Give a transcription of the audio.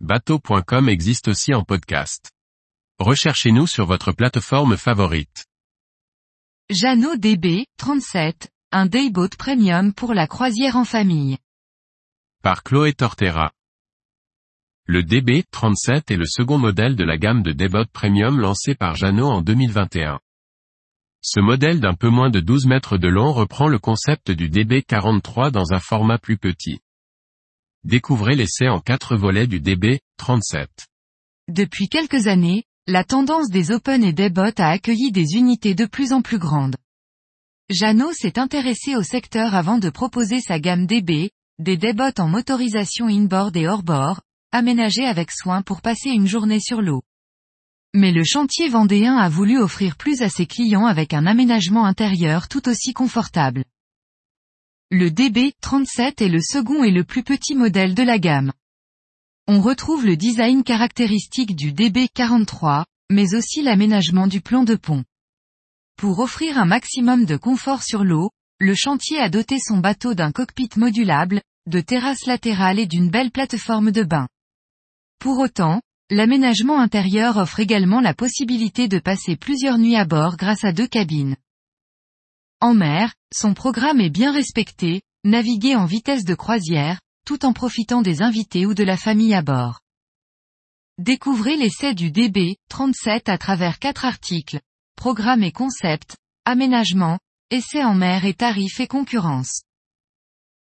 bateau.com existe aussi en podcast. Recherchez-nous sur votre plateforme favorite. Jeannot DB, 37, un dayboat premium pour la croisière en famille. Par Chloé Tortera. Le DB 37 est le second modèle de la gamme de dayboat premium lancé par Jeannot en 2021. Ce modèle d'un peu moins de 12 mètres de long reprend le concept du DB43 dans un format plus petit. Découvrez l'essai en quatre volets du DB37. Depuis quelques années, la tendance des Open et Daybot a accueilli des unités de plus en plus grandes. Jeannot s'est intéressé au secteur avant de proposer sa gamme DB, des Daybot en motorisation inboard et hors-bord, aménagés avec soin pour passer une journée sur l'eau. Mais le chantier vendéen a voulu offrir plus à ses clients avec un aménagement intérieur tout aussi confortable. Le DB37 est le second et le plus petit modèle de la gamme. On retrouve le design caractéristique du DB43, mais aussi l'aménagement du plan de pont. Pour offrir un maximum de confort sur l'eau, le chantier a doté son bateau d'un cockpit modulable, de terrasses latérales et d'une belle plateforme de bain. Pour autant, L'aménagement intérieur offre également la possibilité de passer plusieurs nuits à bord grâce à deux cabines. En mer, son programme est bien respecté, naviguer en vitesse de croisière, tout en profitant des invités ou de la famille à bord. Découvrez l'essai du DB 37 à travers quatre articles. Programme et concept, aménagement, essai en mer et tarifs et concurrence.